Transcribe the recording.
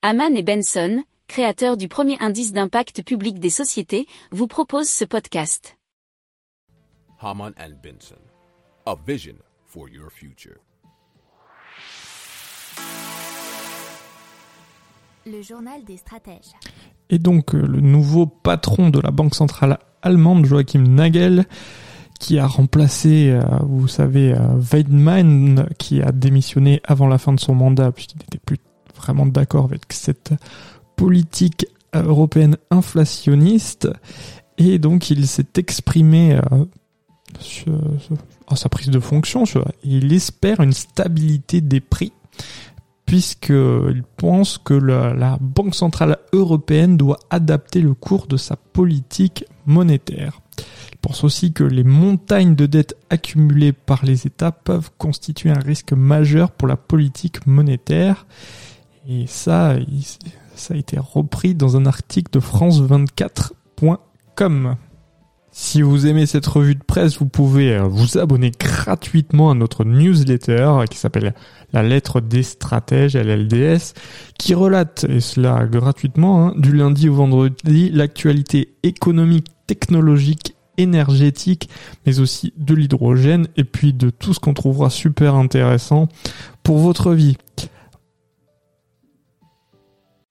Haman et Benson, créateurs du premier indice d'impact public des sociétés, vous proposent ce podcast. Haman and Benson, a vision for your future. Le journal des stratèges. Et donc euh, le nouveau patron de la Banque centrale allemande, Joachim Nagel, qui a remplacé, euh, vous savez, euh, Weidmann, qui a démissionné avant la fin de son mandat, puisqu'il n'était plus vraiment d'accord avec cette politique européenne inflationniste. Et donc il s'est exprimé sur, à sa prise de fonction. il espère une stabilité des prix puisqu'il pense que la, la, Banque Centrale Européenne doit adapter le cours de sa politique monétaire. Il pense aussi que les montagnes de dettes accumulées par les États peuvent constituer un risque majeur pour la politique monétaire. Et ça, ça a été repris dans un article de France24.com. Si vous aimez cette revue de presse, vous pouvez euh, vous abonner gratuitement à notre newsletter qui s'appelle La lettre des stratèges, LLDS, qui relate, et cela gratuitement, hein, du lundi au vendredi, l'actualité économique, technologique, énergétique, mais aussi de l'hydrogène, et puis de tout ce qu'on trouvera super intéressant pour votre vie.